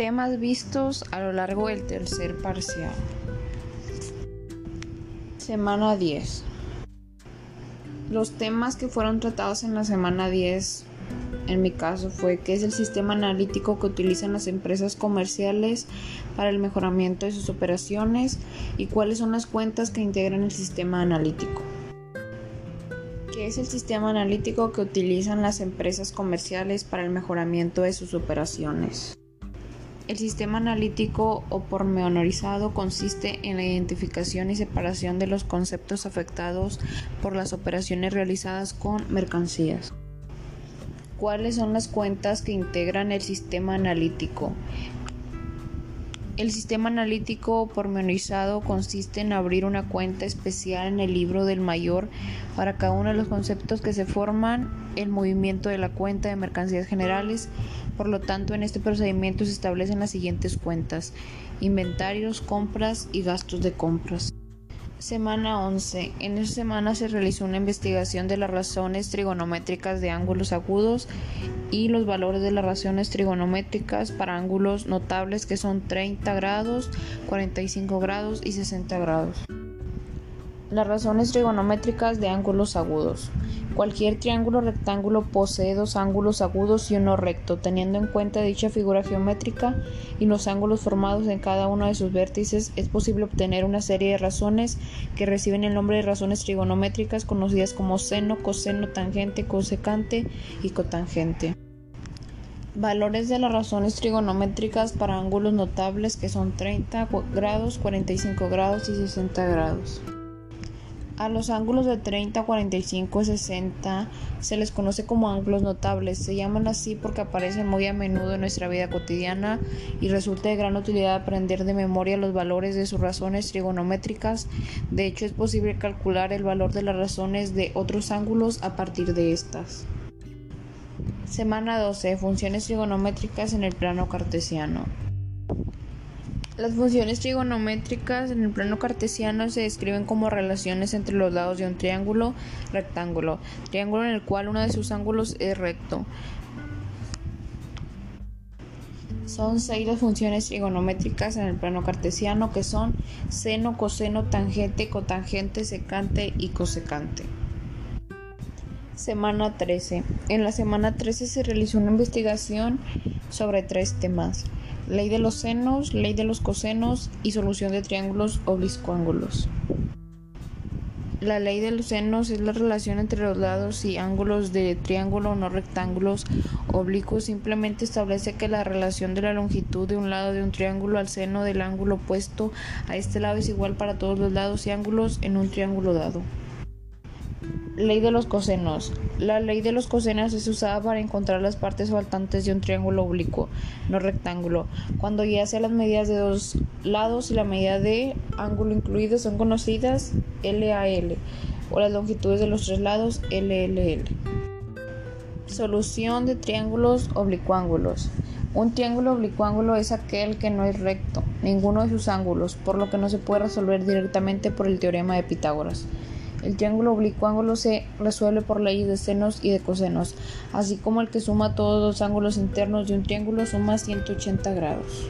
Temas vistos a lo largo del tercer parcial. Semana 10. Los temas que fueron tratados en la semana 10 en mi caso fue qué es el sistema analítico que utilizan las empresas comerciales para el mejoramiento de sus operaciones y cuáles son las cuentas que integran el sistema analítico. ¿Qué es el sistema analítico que utilizan las empresas comerciales para el mejoramiento de sus operaciones? El sistema analítico o pormenorizado consiste en la identificación y separación de los conceptos afectados por las operaciones realizadas con mercancías. ¿Cuáles son las cuentas que integran el sistema analítico? El sistema analítico pormenorizado consiste en abrir una cuenta especial en el libro del mayor para cada uno de los conceptos que se forman el movimiento de la cuenta de mercancías generales. Por lo tanto, en este procedimiento se establecen las siguientes cuentas: inventarios, compras y gastos de compras. Semana 11. En esta semana se realizó una investigación de las razones trigonométricas de ángulos agudos y los valores de las razones trigonométricas para ángulos notables que son 30 grados, 45 grados y 60 grados. Las razones trigonométricas de ángulos agudos. Cualquier triángulo rectángulo posee dos ángulos agudos y uno recto, teniendo en cuenta dicha figura geométrica y los ángulos formados en cada uno de sus vértices, es posible obtener una serie de razones que reciben el nombre de razones trigonométricas conocidas como seno, coseno, tangente, cosecante y cotangente. Valores de las razones trigonométricas para ángulos notables que son 30 grados, 45 grados y 60 grados. A los ángulos de 30, 45 y 60 se les conoce como ángulos notables. Se llaman así porque aparecen muy a menudo en nuestra vida cotidiana y resulta de gran utilidad aprender de memoria los valores de sus razones trigonométricas. De hecho, es posible calcular el valor de las razones de otros ángulos a partir de estas. Semana 12. Funciones trigonométricas en el plano cartesiano. Las funciones trigonométricas en el plano cartesiano se describen como relaciones entre los lados de un triángulo rectángulo, triángulo en el cual uno de sus ángulos es recto. Son seis las funciones trigonométricas en el plano cartesiano que son seno, coseno, tangente, cotangente, secante y cosecante. Semana 13. En la semana 13 se realizó una investigación sobre tres temas ley de los senos, ley de los cosenos y solución de triángulos oblicuángulos. La ley de los senos es la relación entre los lados y ángulos de triángulo no rectángulos oblicuos. Simplemente establece que la relación de la longitud de un lado de un triángulo al seno del ángulo opuesto a este lado es igual para todos los lados y ángulos en un triángulo dado. Ley de los cosenos. La ley de los cosenos es usada para encontrar las partes faltantes de un triángulo oblicuo, no rectángulo, cuando ya sea las medidas de dos lados y la medida de ángulo incluido son conocidas LAL o las longitudes de los tres lados LLL. Solución de triángulos oblicuángulos. Un triángulo oblicuángulo es aquel que no es recto, ninguno de sus ángulos, por lo que no se puede resolver directamente por el teorema de Pitágoras. El triángulo oblicuángulo se resuelve por leyes de senos y de cosenos, así como el que suma todos los ángulos internos de un triángulo suma 180 grados.